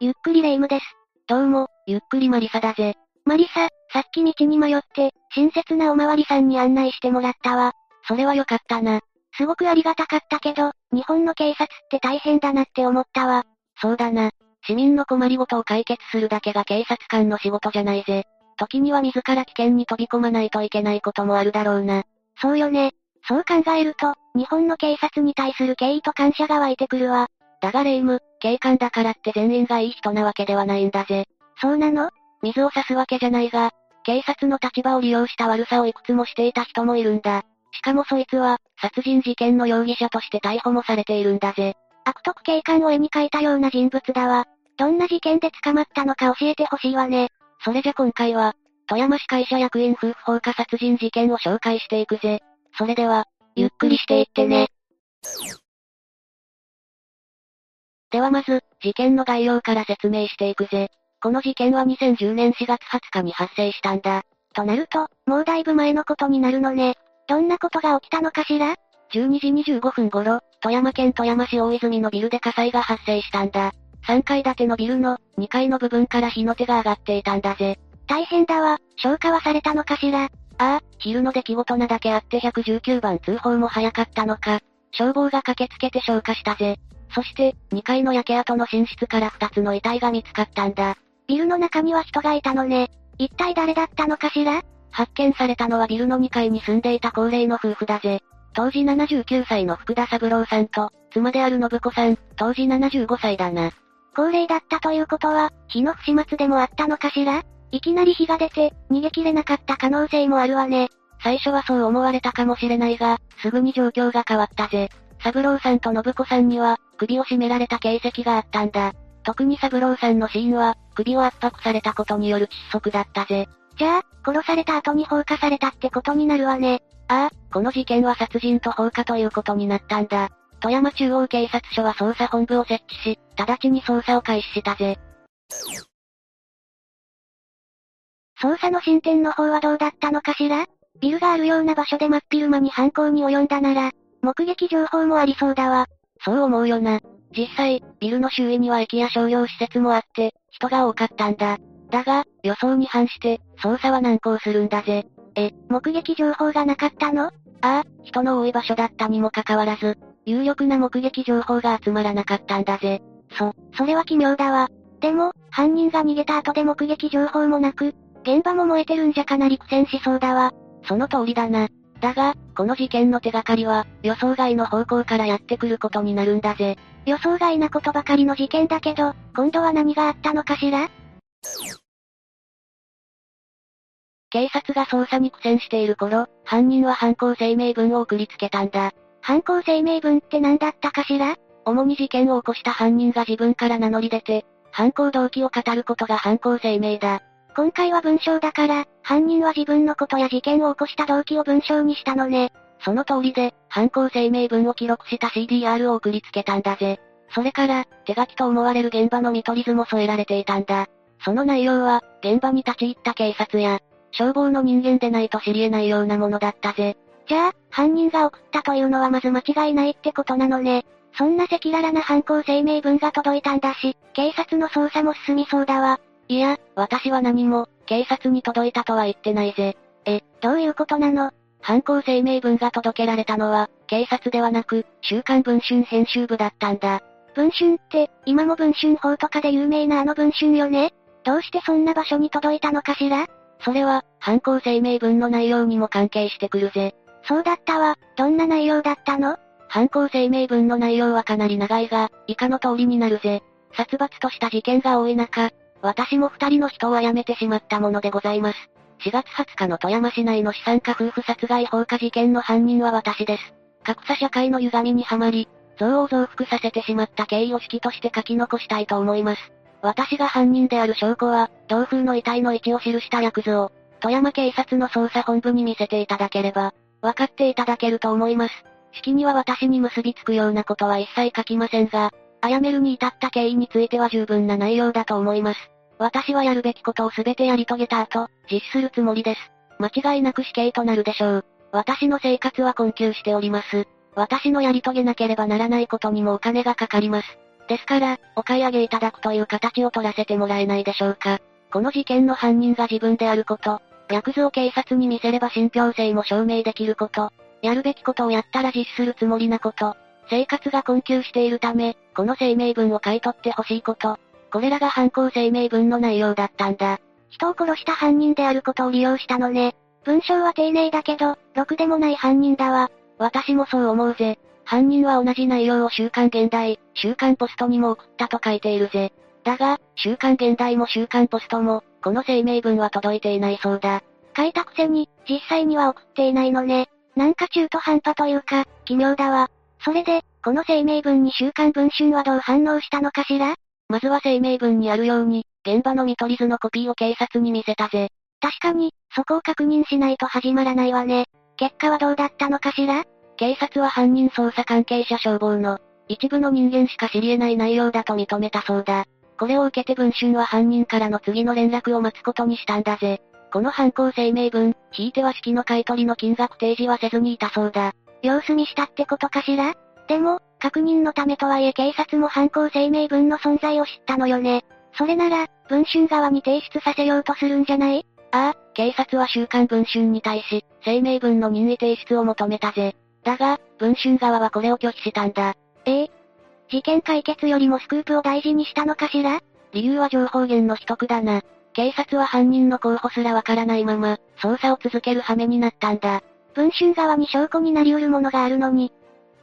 ゆっくりレ夢ムです。どうも、ゆっくりマリサだぜ。マリサ、さっき道に迷って、親切なおまわりさんに案内してもらったわ。それはよかったな。すごくありがたかったけど、日本の警察って大変だなって思ったわ。そうだな。市民の困りごとを解決するだけが警察官の仕事じゃないぜ。時には自ら危険に飛び込まないといけないこともあるだろうな。そうよね。そう考えると、日本の警察に対する敬意と感謝が湧いてくるわ。だがレイム、警官だからって全員がいい人なわけではないんだぜ。そうなの？水を差すわけじゃないが、警察の立場を利用した悪さをいくつもしていた人もいるんだ。しかもそいつは、殺人事件の容疑者として逮捕もされているんだぜ。悪徳警官を絵に描いたような人物だわ。どんな事件で捕まったのか教えてほしいわね。それじゃ今回は、富山市会社役員夫婦放火殺人事件を紹介していくぜ。それでは、ゆっくりしていってね。ではまず、事件の概要から説明していくぜ。この事件は2010年4月20日に発生したんだ。となると、もうだいぶ前のことになるのね。どんなことが起きたのかしら ?12 時25分頃、富山県富山市大泉のビルで火災が発生したんだ。3階建てのビルの2階の部分から火の手が上がっていたんだぜ。大変だわ、消火はされたのかしら？ああ、昼の出来事なだけあって119番通報も早かったのか。消防が駆けつけて消火したぜ。そして、2階の焼け跡の寝室から2つの遺体が見つかったんだ。ビルの中には人がいたのね。一体誰だったのかしら？発見されたのはビルの2階に住んでいた高齢の夫婦だぜ。当時79歳の福田三郎さんと、妻である信子さん、当時75歳だな。高齢だったということは、火の不始末でもあったのかしら？いきなり火が出て、逃げ切れなかった可能性もあるわね。最初はそう思われたかもしれないが、すぐに状況が変わったぜ。三郎さんと信子さんには、首を絞められた形跡があったんだ。特に三郎さんの死因は、首を圧迫されたことによる窒息だったぜ。じゃあ、殺された後に放火されたってことになるわね。ああ、この事件は殺人と放火ということになったんだ。富山中央警察署は捜査本部を設置し、直ちに捜査を開始したぜ。捜査の進展の方はどうだったのかしら？ビルがあるような場所で真っ昼間に犯行に及んだなら、目撃情報もありそうだわ。そう思うよな。実際、ビルの周囲には駅や商業施設もあって、人が多かったんだ。だが、予想に反して、捜査は難航するんだぜ。え、目撃情報がなかったの？ああ、人の多い場所だったにもかかわらず、有力な目撃情報が集まらなかったんだぜ。そ、それは奇妙だわ。でも、犯人が逃げた後で目撃情報もなく、現場も燃えてるんじゃかなり苦戦しそうだわ。その通りだな。だが、この事件の手がかりは、予想外の方向からやってくることになるんだぜ。予想外なことばかりの事件だけど、今度は何があったのかしら？警察が捜査に苦戦している頃、犯人は犯行声明文を送りつけたんだ。犯行声明文って何だったかしら？主に事件を起こした犯人が自分から名乗り出て、犯行動機を語ることが犯行声明だ。今回は文章だから、犯人は自分のことや事件を起こした動機を文章にしたのね。その通りで、犯行声明文を記録した CDR を送りつけたんだぜ。それから、手書きと思われる現場の見取り図も添えられていたんだ。その内容は、現場に立ち入った警察や、消防の人間でないと知り得ないようなものだったぜ。じゃあ、犯人が送ったというのはまず間違いないってことなのね。そんな赤裸々な犯行声明文が届いたんだし、警察の捜査も進みそうだわ。いや、私は何も、警察に届いたとは言ってないぜ。え、どういうことなの？犯行声明文が届けられたのは、警察ではなく、週刊文春編集部だったんだ。文春って、今も文春法とかで有名なあの文春よね？どうしてそんな場所に届いたのかしら？それは、犯行声明文の内容にも関係してくるぜ。そうだったわ。どんな内容だったの？犯行声明文の内容はかなり長いが、以下の通りになるぜ。殺伐とした事件が多い中、私も二人の人を殺めてしまったものでございます。4月20日の富山市内の資産家夫婦殺害放火事件の犯人は私です。格差社会の歪みにはまり、憎悪増幅させてしまった経緯を式として書き残したいと思います。私が犯人である証拠は、同風の遺体の位置を記した略図を、富山警察の捜査本部に見せていただければ、分かっていただけると思います。式には私に結びつくようなことは一切書きませんが、殺めるに至った経緯については十分な内容だと思います。私はやるべきことをすべてやり遂げた後、実施するつもりです。間違いなく死刑となるでしょう。私の生活は困窮しております。私のやり遂げなければならないことにもお金がかかります。ですから、お買い上げいただくという形を取らせてもらえないでしょうか。この事件の犯人が自分であること、略図を警察に見せれば信憑性も証明できること、やるべきことをやったら実施するつもりなこと、生活が困窮しているため、この声明文を買い取ってほしいこと、これらが犯行声明文の内容だったんだ。人を殺した犯人であることを利用したのね。文章は丁寧だけど、ろくでもない犯人だわ。私もそう思うぜ。犯人は同じ内容を週刊現代、週刊ポストにも送ったと書いているぜ。だが、週刊現代も週刊ポストも、この声明文は届いていないそうだ。書いたくせに、実際には送っていないのね。なんか中途半端というか、奇妙だわ。それで、この声明文に週刊文春はどう反応したのかしら？まずは声明文にあるように、現場の見取り図のコピーを警察に見せたぜ。確かに、そこを確認しないと始まらないわね。結果はどうだったのかしら？警察は犯人捜査関係者消防の、一部の人間しか知り得ない内容だと認めたそうだ。これを受けて文春は犯人からの次の連絡を待つことにしたんだぜ。この犯行声明文、ひいては式の買い取りの金額提示はせずにいたそうだ。様子見したってことかしら？でも、確認のためとはいえ警察も犯行声明文の存在を知ったのよね。それなら、文春側に提出させようとするんじゃない？ああ、警察は週刊文春に対し、声明文の任意提出を求めたぜ。だが、文春側はこれを拒否したんだ。ええ事件解決よりもスクープを大事にしたのかしら？理由は情報源の秘匿だな。警察は犯人の候補すらわからないまま、捜査を続ける羽目になったんだ。文春側に証拠になり得るものがあるのに。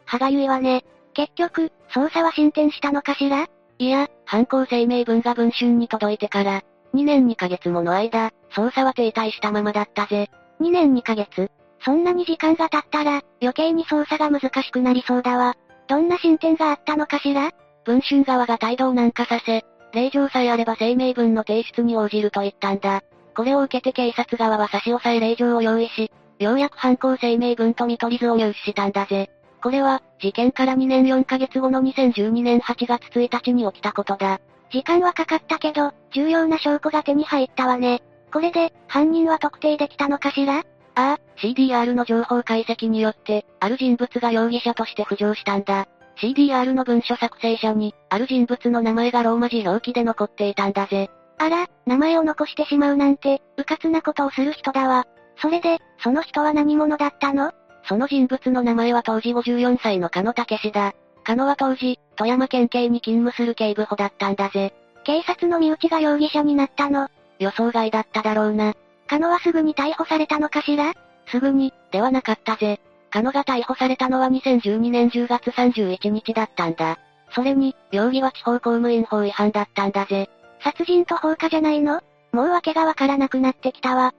歯がゆいわね。結局、捜査は進展したのかしら？いや、犯行声明文が文春に届いてから、2年2ヶ月もの間、捜査は停滞したままだったぜ。2年2ヶ月？そんなに時間が経ったら、余計に捜査が難しくなりそうだわ。どんな進展があったのかしら？文春側が態度を軟化させ、令状さえあれば声明文の提出に応じると言ったんだ。これを受けて警察側は差し押さえ令状を用意し、ようやく犯行声明文と見取り図を入手したんだぜ。これは、事件から2年4ヶ月後の2012年8月1日に起きたことだ。時間はかかったけど、重要な証拠が手に入ったわね。これで、犯人は特定できたのかしら？ああ、CDR の情報解析によって、ある人物が容疑者として浮上したんだ。CDR の文書作成者に、ある人物の名前がローマ字表記で残っていたんだぜ。あら、名前を残してしまうなんて、うかつなことをする人だわ。それで、その人は何者だったの？その人物の名前は当時54歳の加野武史だ。加野は当時、富山県警に勤務する警部補だったんだぜ。警察の身内が容疑者になったの。予想外だっただろうな。加野はすぐに逮捕されたのかしら？すぐに、ではなかったぜ。加野が逮捕されたのは2012年10月31日だったんだ。それに、容疑は地方公務員法違反だったんだぜ。殺人と放火じゃないの？もう訳がわからなくなってきたわ。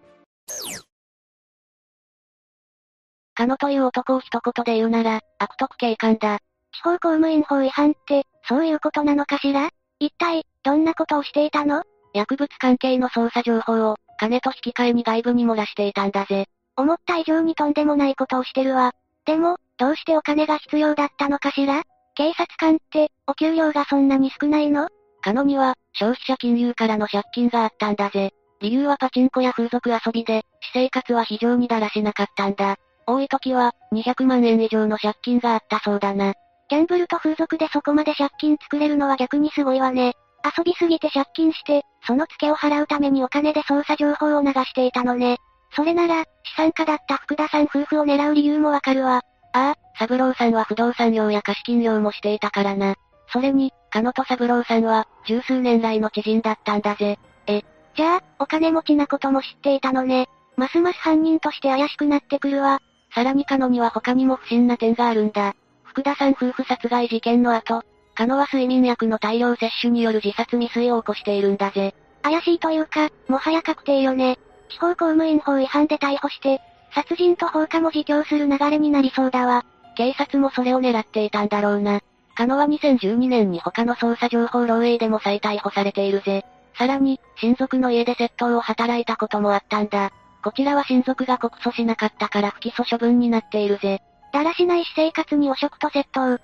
加野という男を一言で言うなら、悪徳警官だ。地方公務員法違反って、そういうことなのかしら？一体、どんなことをしていたの？薬物関係の捜査情報を、金と引き換えに外部に漏らしていたんだぜ。思った以上にとんでもないことをしてるわ。でも、どうしてお金が必要だったのかしら？警察官って、お給料がそんなに少ないの？加野には、消費者金融からの借金があったんだぜ。理由はパチンコや風俗遊びで、私生活は非常にだらしなかったんだ。多い時は、200万円以上の借金があったそうだな。ギャンブルと風俗でそこまで借金作れるのは逆にすごいわね。遊びすぎて借金して、そのツケを払うためにお金で捜査情報を流していたのね。それなら、資産家だった福田さん夫婦を狙う理由もわかるわ。ああ、三郎さんは不動産業や貸金業もしていたからな。それに、加野と三郎さんは、十数年来の知人だったんだぜ。え、じゃあ、お金持ちなことも知っていたのね。ますます犯人として怪しくなってくるわ。さらに加野には他にも不審な点があるんだ。福田さん夫婦殺害事件の後、加野は睡眠薬の大量摂取による自殺未遂を起こしているんだぜ。怪しいというか、もはや確定よね。地方公務員法違反で逮捕して、殺人と放火も自供する流れになりそうだわ。警察もそれを狙っていたんだろうな。加野は2012年に他の捜査情報漏洩でも再逮捕されているぜ。さらに、親族の家で窃盗を働いたこともあったんだ。こちらは親族が告訴しなかったから不起訴処分になっているぜ。だらしない私生活に汚職と窃盗。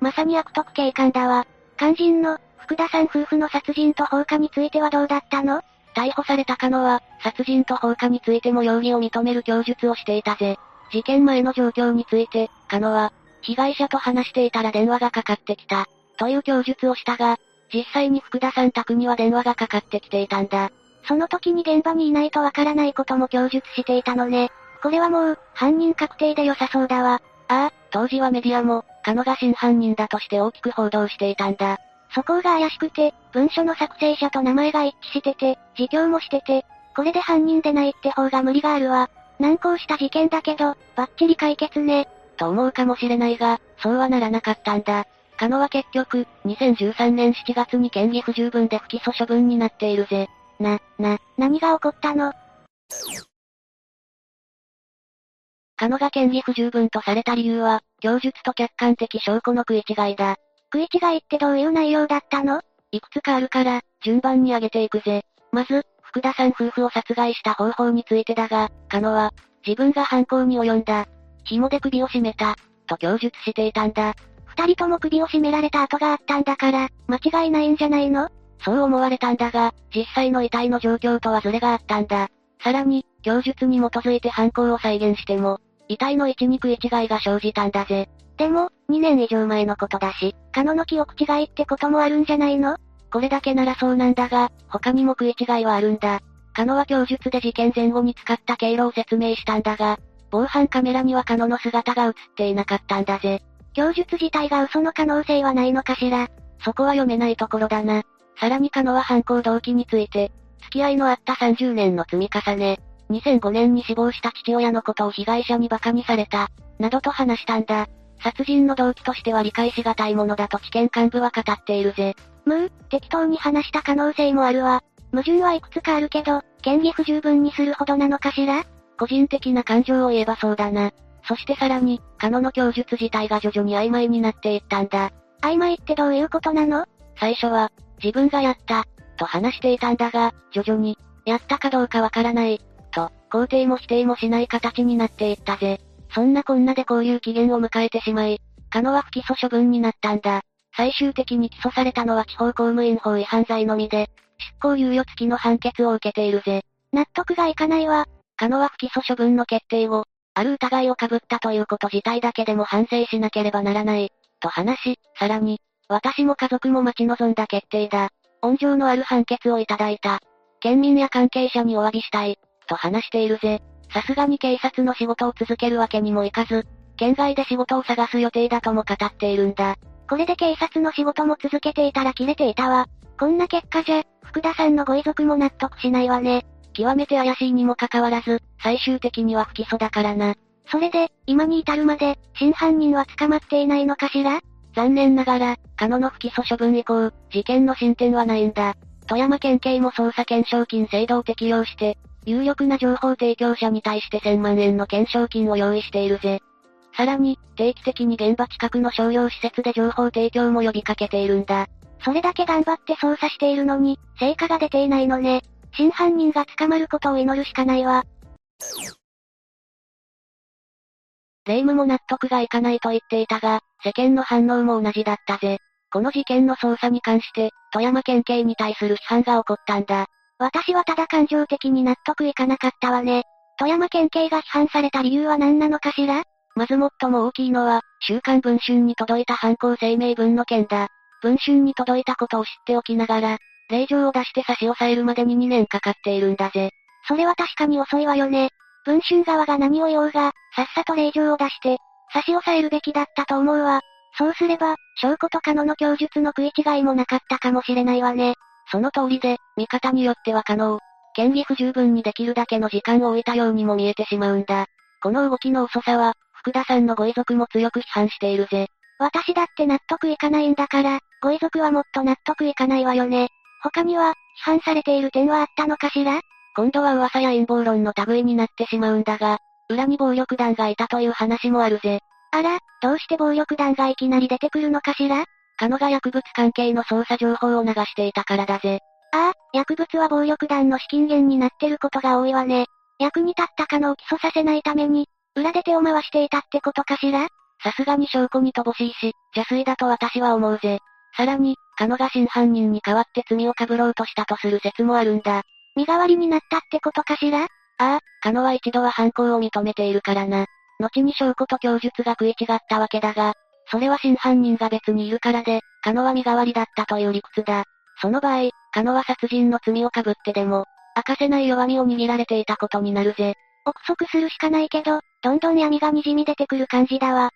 まさに悪徳警官だわ。肝心の、福田さん夫婦の殺人と放火についてはどうだったの？逮捕された加野は、殺人と放火についても容疑を認める供述をしていたぜ。事件前の状況について、加野は、被害者と話していたら電話がかかってきた。という供述をしたが、実際に福田さん宅には電話がかかってきていたんだ。その時に現場にいないとわからないことも供述していたのね。これはもう、犯人確定で良さそうだわ。ああ、当時はメディアも、カノが真犯人だとして大きく報道していたんだ。そこが怪しくて、文書の作成者と名前が一致してて、自供もしてて、これで犯人でないって方が無理があるわ。難航した事件だけど、バッチリ解決ね。と思うかもしれないが、そうはならなかったんだ。カノは結局、2013年7月に嫌疑不十分で不起訴処分になっているぜ。な、な、何が起こったの？カノが嫌疑不十分とされた理由は、供述と客観的証拠の食い違いだ。食い違いってどういう内容だったの？いくつかあるから、順番に挙げていくぜ。まず、福田さん夫婦を殺害した方法についてだが、カノは、自分が犯行に及んだ。紐で首を絞めた、と供述していたんだ。二人とも首を絞められた跡があったんだから、間違いないんじゃないの？そう思われたんだが、実際の遺体の状況とはズレがあったんだ。さらに、供述に基づいて犯行を再現しても、遺体の位置に食い違いが生じたんだぜ。でも、2年以上前のことだし、カノの記憶違いってこともあるんじゃないの？これだけならそうなんだが、他にも食い違いはあるんだ。カノは供述で事件前後に使った経路を説明したんだが、防犯カメラにはカノの姿が映っていなかったんだぜ。供述自体が嘘の可能性はないのかしら？そこは読めないところだな。さらにカノは犯行動機について、付き合いのあった30年の積み重ね、2005年に死亡した父親のことを被害者に馬鹿にされた、などと話したんだ。殺人の動機としては理解しがたいものだと知見幹部は語っているぜ。むう、適当に話した可能性もあるわ。矛盾はいくつかあるけど、嫌疑不十分にするほどなのかしら？個人的な感情を言えばそうだな。そしてさらに、カノの供述自体が徐々に曖昧になっていったんだ。曖昧ってどういうことなの？最初は、自分がやった、と話していたんだが、徐々に、やったかどうかわからない、と、肯定も否定もしない形になっていったぜ。そんなこんなでこういう期限を迎えてしまい、カノは不起訴処分になったんだ。最終的に起訴されたのは地方公務員法違反罪のみで、執行猶予付きの判決を受けているぜ。納得がいかないわ。カノは不起訴処分の決定後、ある疑いをかぶったということ自体だけでも反省しなければならない、と話し、さらに、私も家族も待ち望んだ決定だ。温情のある判決をいただいた。県民や関係者にお詫びしたい、と話しているぜ。さすがに警察の仕事を続けるわけにもいかず、県外で仕事を探す予定だとも語っているんだ。これで警察の仕事も続けていたら切れていたわ。こんな結果じゃ、福田さんのご遺族も納得しないわね。極めて怪しいにもかかわらず、最終的には不起訴だからな。それで、今に至るまで、真犯人は捕まっていないのかしら？残念ながら、カノの不起訴処分以降、事件の進展はないんだ。富山県警も捜査検証金制度を適用して、有力な情報提供者に対して1000万円の懸賞金を用意しているぜ。さらに、定期的に現場近くの商業施設で情報提供も呼びかけているんだ。それだけ頑張って捜査しているのに、成果が出ていないのね。真犯人が捕まることを祈るしかないわ。霊夢も納得がいかないと言っていたが、世間の反応も同じだったぜ。この事件の捜査に関して、富山県警に対する批判が起こったんだ。私はただ感情的に納得いかなかったわね。富山県警が批判された理由は何なのかしら？まず最も大きいのは、週刊文春に届いた犯行声明文の件だ。文春に届いたことを知っておきながら、令状を出して差し押さえるまでに2年かかっているんだぜ。それは確かに遅いわよね。文春側が何を言おうが、さっさと令状を出して、差し押さえるべきだったと思うわ。そうすれば、証拠とカノの供述の食い違いもなかったかもしれないわね。その通りで、見方によっては可能。嫌疑不十分にできるだけの時間を置いたようにも見えてしまうんだ。この動きの遅さは、福田さんのご遺族も強く批判しているぜ。私だって納得いかないんだから、ご遺族はもっと納得いかないわよね。他には、批判されている点はあったのかしら？今度は噂や陰謀論の類になってしまうんだが、裏に暴力団がいたという話もあるぜ。あら、どうして暴力団がいきなり出てくるのかしら？カノが薬物関係の捜査情報を流していたからだぜ。ああ、薬物は暴力団の資金源になってることが多いわね。役に立ったカノを起訴させないために、裏で手を回していたってことかしら？さすがに証拠に乏しいし、邪推だと私は思うぜ。さらに、カノが真犯人に代わって罪を被ろうとしたとする説もあるんだ。身代わりになったってことかしら？ああ、カノは一度は犯行を認めているからな。後に証拠と供述が食い違ったわけだが、それは真犯人が別にいるからで、カノは身代わりだったという理屈だ。その場合、カノは殺人の罪をかぶってでも、明かせない弱みを握られていたことになるぜ。憶測するしかないけど、どんどん闇が滲み出てくる感じだわ。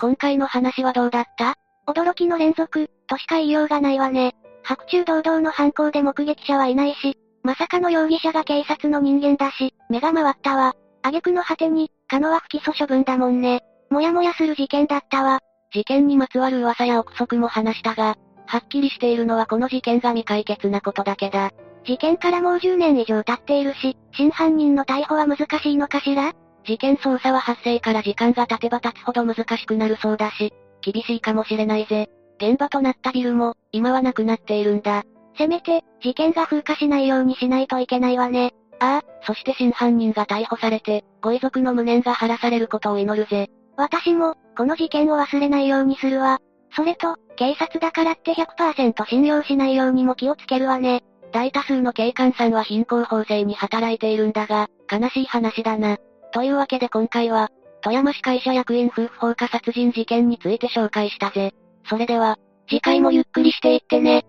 今回の話はどうだった？驚きの連続、としか言いようがないわね。白昼堂々の犯行で目撃者はいないし、まさかの容疑者が警察の人間だし、目が回ったわ。挙句の果てに、カノは不起訴処分だもんね。もやもやする事件だったわ。事件にまつわる噂や憶測も話したが、はっきりしているのはこの事件が未解決なことだけだ。事件からもう10年以上経っているし、真犯人の逮捕は難しいのかしら？事件捜査は発生から時間が経てば経つほど難しくなるそうだし、厳しいかもしれないぜ。現場となったビルも、今はなくなっているんだ。せめて、事件が風化しないようにしないといけないわね。ああ、そして真犯人が逮捕されて、ご遺族の無念が晴らされることを祈るぜ。私も、この事件を忘れないようにするわ。それと、警察だからって100%信用しないようにも気をつけるわね。大多数の警官さんは貧困法制に働いているんだが、悲しい話だな。というわけで今回は、富山市会社役員夫婦放火殺人事件について紹介したぜ。それでは、次回もゆっくりしていってね。